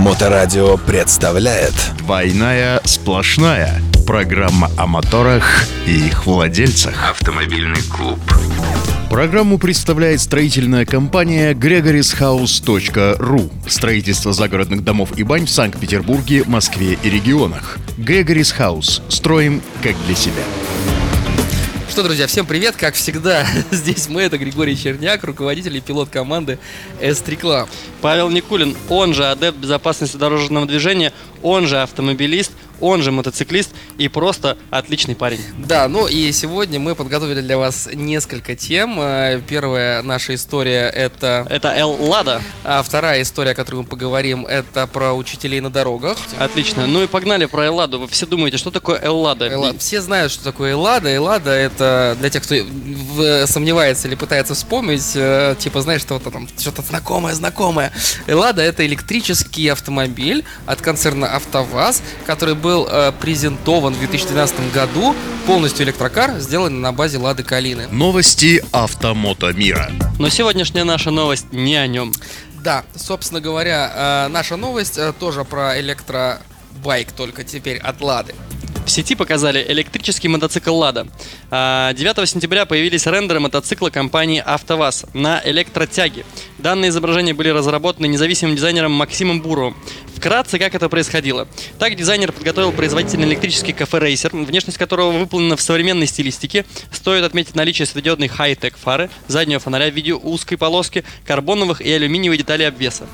Моторадио представляет Двойная сплошная. Программа о моторах и их владельцах. Автомобильный клуб. Программу представляет строительная компания gregorishouse.ru. Строительство загородных домов и бань в Санкт-Петербурге, Москве и регионах. Gregory's House. Строим как для себя. Что, друзья, всем привет! Как всегда, здесь мы, это Григорий Черняк, руководитель и пилот команды S3 Club. Павел Никулин, он же адепт безопасности дорожного движения, он же автомобилист, он же мотоциклист и просто отличный парень. Да, ну и сегодня мы подготовили для вас несколько тем. Э, Первая наша история это... Это Эл Лада. А вторая история, о которой мы поговорим, это про учителей на дорогах. Отлично. Ну и погнали про Элладу. Вы все думаете, что такое Эллада? Элла- Все знают, что такое Эллада. Эллада это для тех, кто сомневается или пытается вспомнить, э, типа, знаешь, что-то там, что-то знакомое, знакомое. Эллада это электрический автомобиль от концерна АвтоВАЗ, который был э, презентован в 2012 году, полностью электрокар, сделанный на базе Лады Калины. Новости автомото мира. Но сегодняшняя наша новость не о нем. Да, собственно говоря, э, наша новость э, тоже про электробайк, только теперь от Лады. В сети показали электрический мотоцикл «Лада». А, 9 сентября появились рендеры мотоцикла компании «АвтоВАЗ» на электротяге. Данные изображения были разработаны независимым дизайнером Максимом Буровым. Вкратце, как это происходило. Так, дизайнер подготовил производительный электрический кафе Рейсер, внешность которого выполнена в современной стилистике. Стоит отметить наличие светодиодной хай-тек фары, заднего фонаря в виде узкой полоски, карбоновых и алюминиевой деталей обвеса.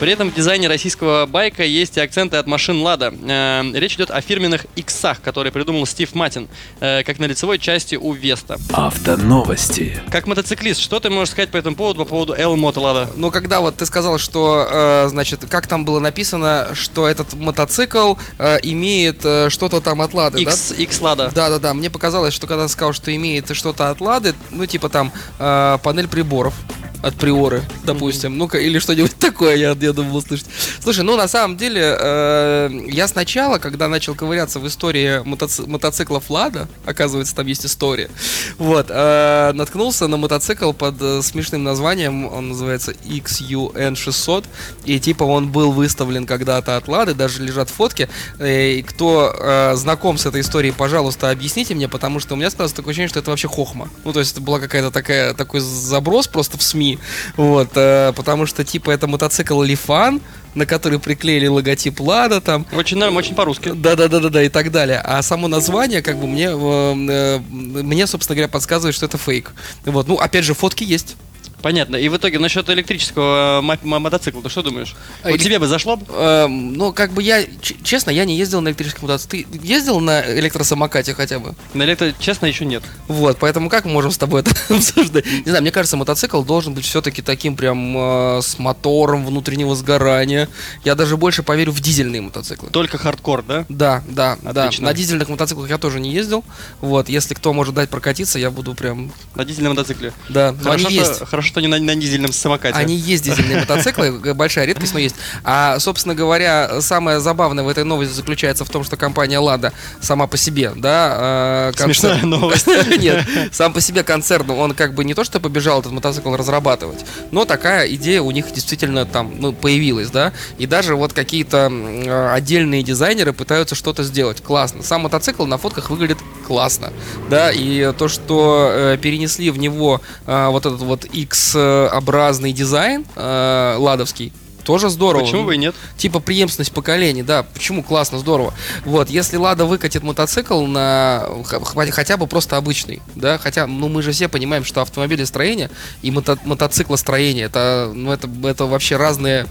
При этом в дизайне российского байка есть и акценты от машин Лада. Э, речь идет о фирменных иксах, которые придумал Стив Матин, э, как на лицевой части у Веста. Автоновости. Как мотоциклист, что ты можешь сказать по этому поводу, по поводу L Moto Lada? Но когда вот ты сказал, что, э, значит, как там было написано, что этот мотоцикл э, имеет э, что-то там от Лады, X, да? Да, да, да. Мне показалось, что когда сказал, что имеет что-то от Лады, ну, типа там э, панель приборов от Приоры, допустим, ну-ка, или что-нибудь такое, я, я думал услышать. Слушай, ну, на самом деле, э, я сначала, когда начал ковыряться в истории мотоци- мотоциклов Лада, оказывается, там есть история, вот, э, наткнулся на мотоцикл под э, смешным названием, он называется XUN600, и типа он был выставлен когда-то от Лады, даже лежат фотки, Э, и кто э, знаком с этой историей, пожалуйста, объясните мне, потому что у меня складывается такое ощущение, что это вообще хохма. Ну, то есть это была какая-то такая, такой заброс просто в СМИ, вот, э, потому что типа это мотоцикл Лифан, на который приклеили логотип Лада там, Очень норм, очень по-русски. да, да, да, да, да, и так далее. А само название, как бы, мне, э, э, мне, собственно говоря, подсказывает, что это фейк. Вот, ну, опять же, фотки есть. Понятно. И в итоге насчет электрического мо- мо- мотоцикла, ты что думаешь? А, Вот элек- тебе бы зашло бы? Эм, ну, как бы я, честно, я не ездил на электрическом мотоцикле. Ты ездил на электросамокате хотя бы? На электро, честно, еще нет. Вот, поэтому как мы можем с тобой это обсуждать? Не знаю, мне кажется, мотоцикл должен быть все-таки таким прям э, с мотором внутреннего сгорания. Я даже больше поверю в дизельные мотоциклы. Только хардкор, да? Да, да, да. Отлично. На дизельных мотоциклах я тоже не ездил. Вот, если кто может дать прокатиться, я буду прям, На дизельном мотоцикле. да, Хорошо, они есть. что, хорошо, что не на, на дизельном самокате. Они есть дизельные мотоциклы, большая редкость, но есть. А, собственно говоря, самое забавное в этой новости заключается в том, что компания Лада сама по себе, да, концерн- Смешная новость. Нет, сам по себе концерн, он как бы не то, что побежал этот мотоцикл разрабатывать, но такая идея у них действительно там ну, появилась, да, и даже вот какие-то э, отдельные дизайнеры пытаются что-то сделать. Классно. Сам мотоцикл на фотках выглядит классно, да, и то, что э, перенесли в него э, вот этот вот X-образный дизайн э, ладовский, тоже здорово. Почему бы и нет? Типа преемственность поколений, да, почему классно, здорово. Вот, если Лада выкатит мотоцикл на хотя бы просто обычный, да, хотя, ну мы же все понимаем, что автомобилестроение и мото- мотоциклостроение это, ну это, это вообще разные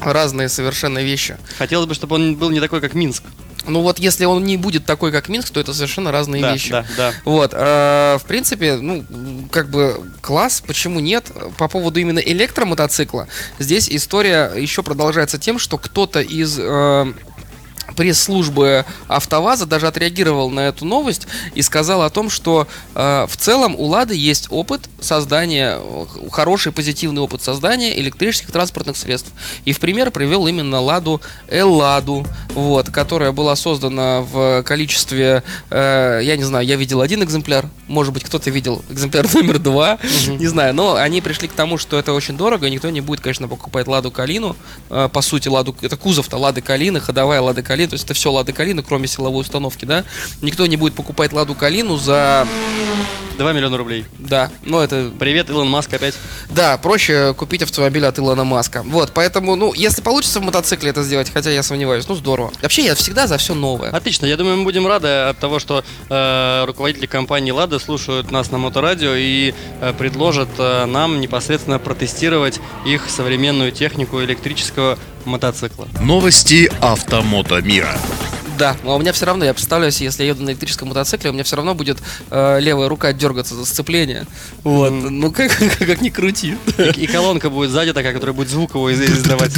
разные совершенно вещи. Хотелось бы, чтобы он был не такой, как Минск. Ну вот, если он не будет такой, как Минск, то это совершенно разные да, вещи. да, да. Вот, э, в принципе, ну, как бы класс, почему нет? По поводу именно электромотоцикла, здесь история еще продолжается тем, что кто-то из э, пресс-службы АвтоВАЗа даже отреагировал на эту новость и сказал о том, что э, в целом у Лады есть опыт создания, э, хороший позитивный опыт создания электрических транспортных средств. И в пример привел именно Ладу Элладу, вот, которая была создана в количестве, э, я не знаю, я видел один экземпляр, может быть кто-то видел экземпляр номер два, не знаю, но они пришли к тому, что это очень дорого, и никто не будет, конечно, покупать Ладу Калину, э, по сути, Ладу, это кузов-то Лады Калины, ходовая Лада Калина, то есть это все Лада Калина, кроме силовой установки, да, никто не будет покупать Ладу Калину за, 2 миллиона рублей. да, ну это Привет, Илон Маск опять. да, проще купить автомобиль от Илона Маска. Вот, поэтому, ну, если получится в мотоцикле это сделать, хотя я сомневаюсь, ну здорово. Вообще, я всегда за все новое. Отлично, я думаю, мы будем рады от того, что э, руководители компании Лада слушают нас на моторадио и э, предложат э, нам непосредственно протестировать их современную технику электрического мотоцикла. Новости автомото мира. Да, но у меня все равно, я представляю себе, если я еду на электрическом мотоцикле, у меня все равно будет э, левая рука дергаться за сцепление. Вот, ну как, как ни крути. И, и колонка будет сзади такая, которая будет звук его из- издавать.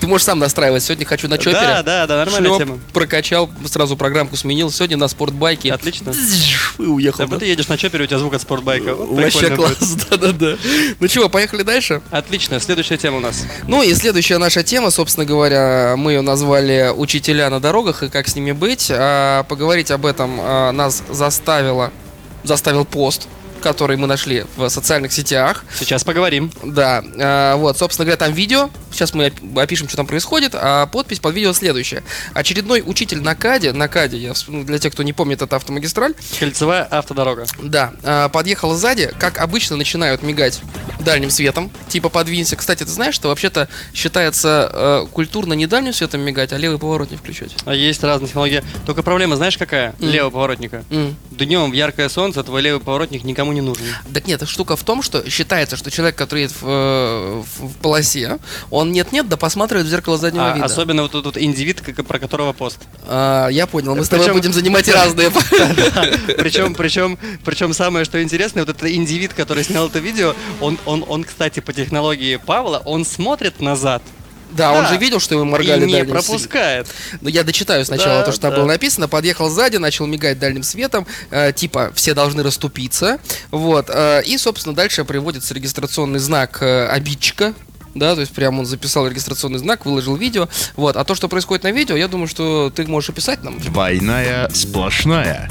Ты можешь сам настраивать. Сегодня хочу на чопере. Да, да, да, нормальная Шлеп, тема. прокачал, сразу программку сменил. Сегодня на спортбайке. Отлично. И уехал. Да, ты едешь на чопере, у тебя звук от спортбайка. Вот Вообще класс, да-да-да. Ну чего, поехали дальше? Отлично, следующая тема у нас. Ну и следующая наша тема, собственно говоря, мы ее назвали «Учителя на дорогах и как с ними быть». А, поговорить об этом а, нас заставило, заставил пост, который мы нашли в социальных сетях. Сейчас поговорим. Да, а, вот, собственно говоря, там видео. Сейчас мы оп- опишем, что там происходит. А подпись под видео следующая. Очередной учитель на КАДе, на КАДе, я, ну, для тех, кто не помнит, это автомагистраль, Кольцевая автодорога. да, а, подъехал сзади, как обычно начинают мигать дальним светом, типа подвинься. Кстати, ты знаешь, что вообще-то считается э, культурно не дальним светом мигать, а левый поворот не включать? А Есть разные технологии. Только проблема, знаешь, какая? М. Левого поворотника. М. Днем в яркое солнце твой левый поворотник никому не нужен. Так нет, штука в том, что считается, что человек, который едет в, э, в- в полосе, он нет-нет, да посматривает в зеркало заднего А, вида. особенно вот тут индивид, как- про которого пост. А, я понял, мы с тобой Причем- будем занимать разные. Причем, причем, причем самое, что интересное, вот этот индивид, который снял это видео, он, он, он, кстати, по технологии Павла, он смотрит назад Да, он же видел, что ему моргали и не дальним светом. пропускает. Ну, я дочитаю сначала Да, то, что там было написано. Подъехал сзади, начал мигать дальним светом. э, типа, все должны расступиться. Вот. э, и, собственно, дальше приводится регистрационный знак э, обидчика. Да, то есть прям он записал регистрационный знак, выложил видео. Вот. А то, что происходит на видео, я думаю, что ты можешь описать нам. Двойная сплошная.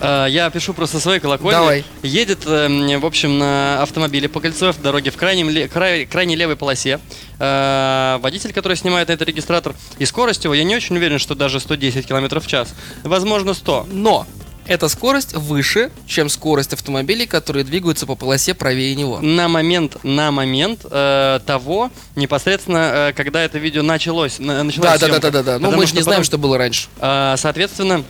А, Я пишу просто своей колокольни. Давай. Едет, эм, в общем, на автомобиле по кольцевой дороге в крайнем край- крайней левой полосе. Э, Водитель, который снимает на этот регистратор. И скорость его, я не очень уверен, что даже 110 км в час. Возможно, 100. Но эта скорость выше, чем скорость автомобилей, которые двигаются по полосе правее него. На момент, на момент э, того, непосредственно, э, когда это видео началось, на- началась Да, да, да, съемка. да, да, да. Ну, мы же не что знаем, потом- что было раньше. А, Соответственно,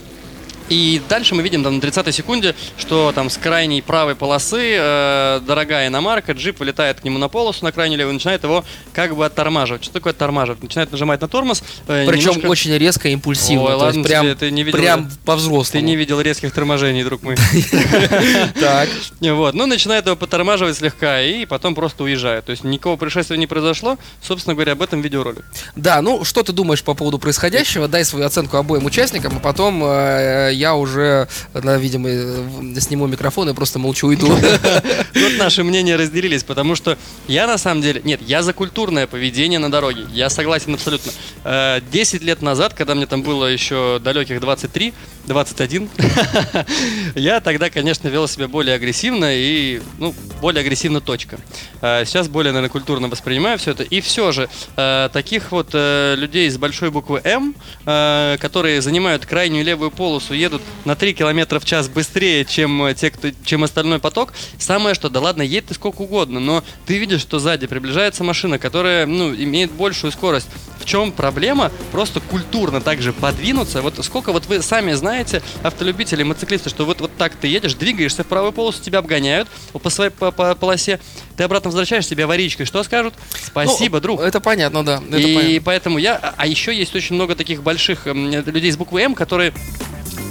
и дальше мы видим там на 30-й секунде, что там с крайней правой полосы э, дорогая иномарка, джип вылетает к нему на полосу, на крайнюю левую, и начинает его как бы оттормаживать. Что такое оттормаживать? Начинает нажимать на тормоз. э, Причем немножко- очень резко и импульсивно. Ой, ладно есть прям, ты не видел, прям по-взрослому. Ты не видел резких торможений, друг мой. Так. Вот, ну начинает его потормаживать слегка и потом просто уезжает. То есть никакого происшествия не произошло. Собственно говоря, об этом видеоролик. Да, ну что ты думаешь по поводу происходящего? Дай свою оценку обоим участникам, а потом э, я уже, видимо, э, сниму микрофон и просто молчу уйду. Тут наши мнения разделились, потому что я на самом деле... Нет, я за культурное поведение на дороге. Я согласен абсолютно. Э, 10 лет назад, когда мне там было еще далеких 23, 21, я тогда, конечно, вел себя более агрессивно и, ну, более агрессивно точка. Э, Сейчас более, наверное, культурно воспринимаю все это. И все же, э, таких вот э, людей с большой буквы М, э, которые занимают крайнюю левую полосу, едут на 3 километра в час быстрее, чем те, кто, чем остальной поток, самое что, да ладно, едь ты сколько угодно, но ты видишь, что сзади приближается машина, которая, ну, имеет большую скорость. В чем проблема? Просто культурно также подвинуться. Вот сколько вот вы сами знаете, автолюбители, мотоциклисты, что вот, вот так ты едешь, двигаешься в правую полосу, тебя обгоняют по своей по, по полосе, ты обратно возвращаешься, тебя аварийкой. Что скажут? Спасибо, Ну, друг. Это понятно, да. это И понятно. поэтому я... А а еще есть очень много таких больших людей с буквы М, которые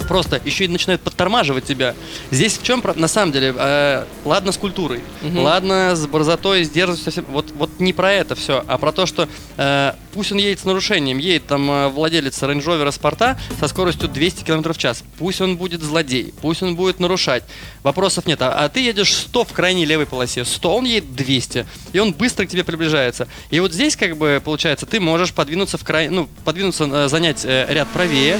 просто еще и начинают подтормаживать тебя. Здесь в чем, на самом деле, э, ладно с культурой, Мгм. ладно с борзотой, с дерзостью, вот, вот не про это все, а про то, что э, пусть он едет с нарушением, едет там э, владелец Range Rover спорта со скоростью 200 км в час, пусть он будет злодей, пусть он будет нарушать, вопросов нет, а, а ты едешь 100 в крайней левой полосе, 100, он едет 200, и он быстро к тебе приближается. И вот здесь, как бы, получается, ты можешь подвинуться в край, ну, подвинуться, э, занять э, ряд правее,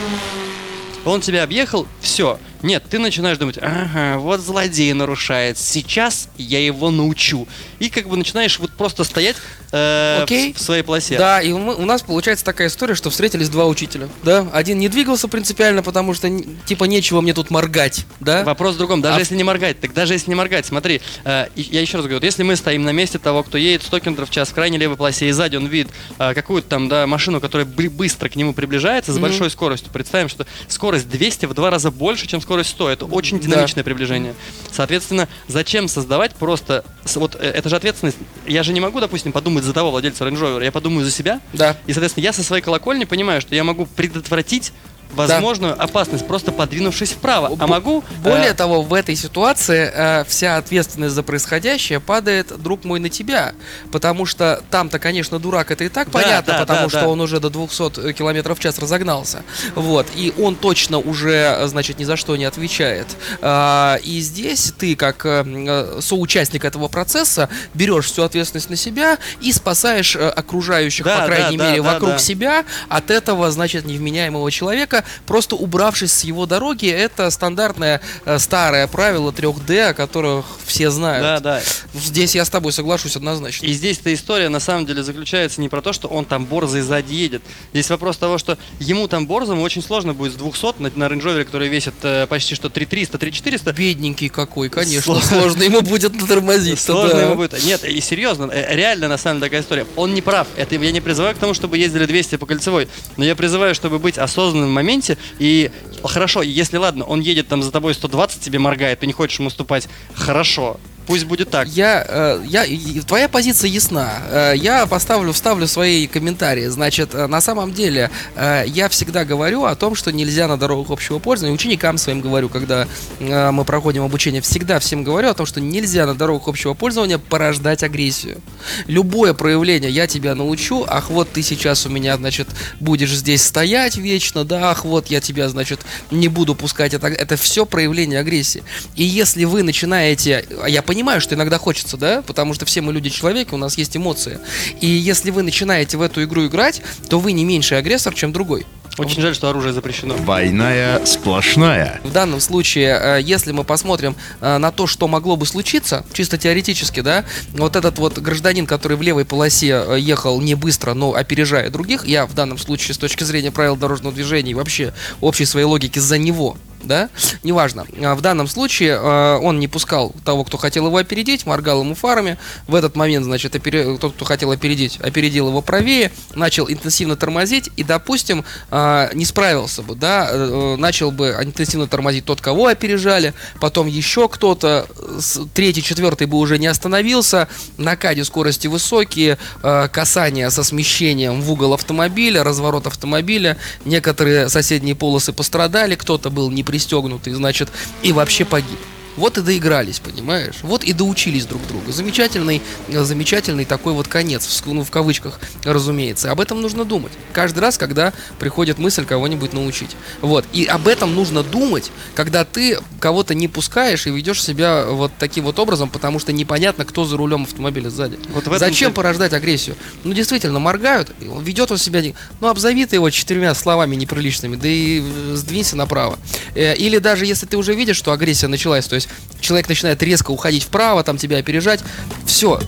он тебя объехал, все. Нет, ты начинаешь думать, ага, вот злодей нарушает, сейчас я его научу. И как бы начинаешь вот просто стоять э, Окей. в, в своей полосе. Да, и мы- у нас получается такая история, что встретились два учителя, да? Один не двигался принципиально, потому что, типа, нечего мне тут моргать, да? Вопрос в другом. Даже А- если не моргать, так даже если не моргать, смотри, э, я еще раз говорю, вот если мы стоим на месте того, кто едет 100 км в час в крайней левой полосе, и сзади он видит э, какую-то там, да, машину, которая бы- быстро к нему приближается с Мгм. большой скоростью, представим, что скорость 200 в два раза больше, чем скорость 100. Это очень динамичное приближение. Соответственно, зачем создавать просто... Вот э, это же ответственность. Я же не могу, допустим, подумать за того владельца Range Rover, я подумаю за себя. Да. И, соответственно, я со своей колокольни понимаю, что я могу предотвратить возможную опасность, просто подвинувшись вправо. А могу... Более э, того, в этой ситуации э, вся ответственность за происходящее падает, друг мой, на тебя. Потому что там-то, конечно, дурак, это и так Да, понятно, да, потому да, что да. он уже до 200 километров в час разогнался. Вот. И он точно уже, э, значит, ни за что не отвечает. А, и здесь ты, как э, э, соучастник этого процесса, берешь всю ответственность на себя и спасаешь э, окружающих, Да, по крайней да, мере, да, да, вокруг да. себя от этого, значит, невменяемого человека, просто убравшись с его дороги. Это стандартное э, старое правило 3D, о которых все знают. Да, да. Здесь я с тобой соглашусь однозначно. И здесь-то история на самом деле заключается не про то, что он там борзый сзади едет. Здесь вопрос того, что ему там борзому очень сложно будет с 200 на, на Rover, который весит э, почти что 3300, 3400. Бедненький какой, конечно, Сло- сложно ему будет тормозить. Сложно ему будет. Нет, и серьезно, э, реально на самом деле такая история. Он не прав. Это я не призываю к тому, чтобы ездили 200 по кольцевой, но я призываю, чтобы быть осознанным в моменте. И хорошо, если ладно, он едет там за тобой 120, тебе моргает, ты не хочешь ему уступать. Хорошо, пусть будет так. Я, э, я, твоя позиция ясна. Э, я поставлю, вставлю свои комментарии. Значит, э, на самом деле, я всегда говорю о том, что нельзя на дорогах общего пользования. Ученикам своим говорю, когда мы проходим обучение, всегда всем говорю о том, что нельзя на дорогах общего пользования порождать агрессию. Любое проявление я тебя научу. Ах, вот ты сейчас у меня, значит, будешь здесь стоять вечно, да, ах, вот я тебя, значит, не буду пускать. Это, это все проявление агрессии. И если вы начинаете, а я понимаю, что иногда хочется, да, потому что все мы люди-человеки, у нас есть эмоции. И если вы начинаете в эту игру играть, то вы не меньший агрессор, чем другой. Очень жаль, что оружие запрещено. Двойная сплошная. В данном случае, э, если мы посмотрим э, на то, что могло бы случиться, чисто теоретически, да, вот этот вот гражданин, который в левой полосе э, ехал не быстро, но опережая других, я в данном случае с точки зрения правил дорожного движения и вообще общей своей логики за него, да, неважно. А В данном случае э, он не пускал того, кто хотел его опередить, моргал ему фарами. В этот момент, значит, опере- тот, кто хотел опередить, опередил его правее, начал интенсивно тормозить и, допустим, э, не справился бы, да, э, начал бы интенсивно тормозить тот, кого опережали, потом еще кто-то, э, третий, четвертый бы уже не остановился, на каде скорости высокие, э, касания со смещением в угол автомобиля, разворот автомобиля, некоторые соседние полосы пострадали, кто-то был не пристегнутый, значит, и вообще погиб. Вот и доигрались, понимаешь? Вот и доучились друг друга. Замечательный, замечательный такой вот конец, в ну, в кавычках, разумеется. Об этом нужно думать. Каждый раз, когда приходит мысль кого-нибудь научить. Вот. И об этом нужно думать, когда ты кого-то не пускаешь и ведешь себя вот таким вот образом, потому что непонятно, кто за рулем автомобиля сзади. Вот Зачем ты- порождать агрессию? Ну, действительно, моргают, ведет он себя, ну, обзови ты его четырьмя словами неприличными, да и э, сдвинься направо. Э, Или даже если ты уже видишь, что агрессия началась, то есть человек начинает резко уходить вправо, там тебя опережать, все,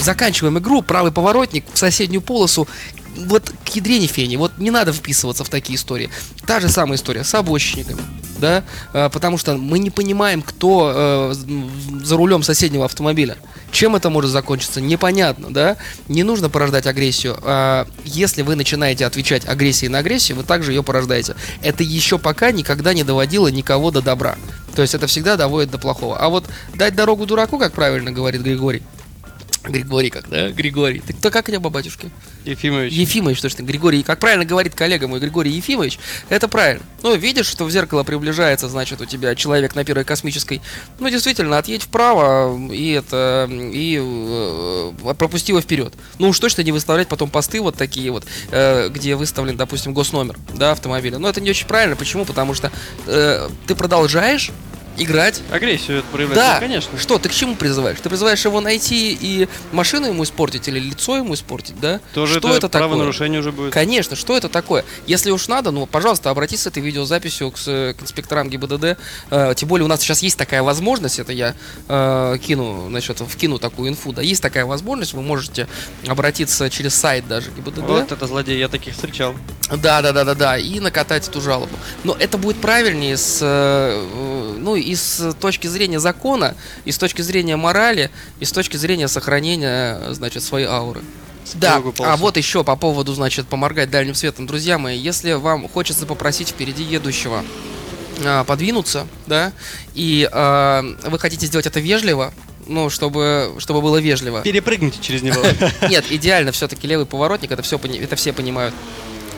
заканчиваем игру, правый поворотник в соседнюю полосу, вот к ядрене фени, вот не надо вписываться в такие истории. Та же самая история с обочинниками, да, Э, потому что мы не понимаем, кто э, за рулем соседнего автомобиля. Чем это может закончиться, непонятно, да? Не нужно порождать агрессию. А если вы начинаете отвечать агрессией на агрессию, вы также ее порождаете. Это еще пока никогда не доводило никого до добра. То есть это всегда доводит до плохого. А вот дать дорогу дураку, как правильно говорит Григорий, Григорий как, да? Григорий. Ты кто, как у тебя по батюшке? Ефимович. Ефимович, что ж ты, Григорий, как правильно говорит коллега мой, Григорий Ефимович, это правильно. Ну, видишь, что в зеркало приближается, значит, у тебя человек на первой космической. Ну, действительно, отъедь вправо и это, и э, пропусти его вперед. Ну, уж точно не выставлять потом посты вот такие вот, э, где выставлен, допустим, госномер, да, автомобиля. Но это не очень правильно. Почему? Потому что э, ты продолжаешь играть Агрессию это проявляет, да, ну, конечно. Что, ты к чему призываешь? Ты призываешь его найти и машину ему испортить или лицо ему испортить, да? Тоже что это, это, такое? правонарушение уже будет. Конечно, что это такое? Если уж надо, ну, пожалуйста, обратись с этой видеозаписью к, к инспекторам ГИБДД. Э, тем более у нас сейчас есть такая возможность, это я э, кину, значит, вкину такую инфу, да, есть такая возможность, вы можете обратиться через сайт даже ГИБДД. Вот это злодей, я таких встречал. Да, да, да, да, да, и накатать эту жалобу. Но это будет правильнее с, э, э, ну, и с точки зрения закона, и с точки зрения морали, и с точки зрения сохранения, значит, своей ауры. Да, а вот еще по поводу, значит, поморгать дальним светом. Друзья мои, если вам хочется попросить впереди едущего а, подвинуться, да, и а, вы хотите сделать это вежливо, ну, чтобы, чтобы было вежливо. Перепрыгните через него. Нет, идеально все-таки левый поворотник, это все, это все понимают.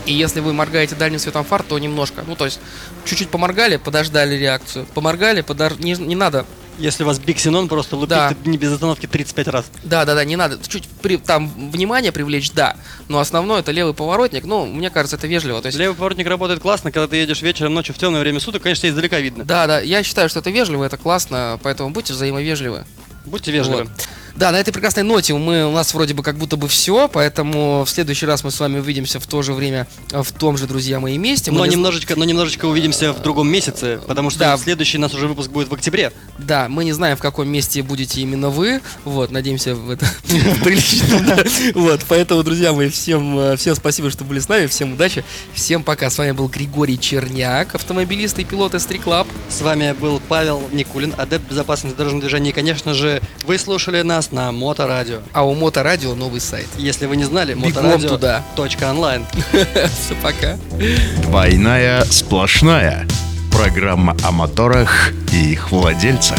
И если вы моргаете дальним светом фар, то немножко. Ну, то есть, чуть-чуть поморгали, подождали реакцию. Поморгали, подож... не, не надо. Если вас Биксенон просто лупит Да. не без остановки 35 раз. Да, да, да, не надо. Чуть при... там внимание привлечь, да. Но основное это левый поворотник. Ну, мне кажется, это вежливо. То есть, Левый поворотник работает классно, когда ты едешь вечером, ночью в темное время суток, конечно, издалека видно. да, да, я считаю, что это вежливо, это классно, поэтому будьте взаимовежливы. Будьте вежливы. Вот. Да, на этой прекрасной ноте мы, у нас вроде бы как будто бы все, поэтому в следующий раз мы с вами увидимся в то же время, э, в том же, друзья мои, месте. Мы Но не немножечко, но немножечко увидимся в другом месяце, потому что Да. следующий нас уже выпуск будет в октябре. Да, мы не знаем, в каком месте будете именно вы. Вот, надеемся, в это приличном. да. Вот, поэтому, друзья мои, всем, э, всем спасибо, что были с нами, всем удачи, всем пока. С вами был Григорий Черняк, автомобилист и пилот S3 Club. С вами был Павел Никулин, адепт безопасности дорожного движения. И, конечно же, вы слушали нас на Моторадио. А у Моторадио новый сайт. Если вы не знали, моторадио. туда. Точка онлайн. Все, пока. Двойная сплошная. Программа о моторах и их владельцах.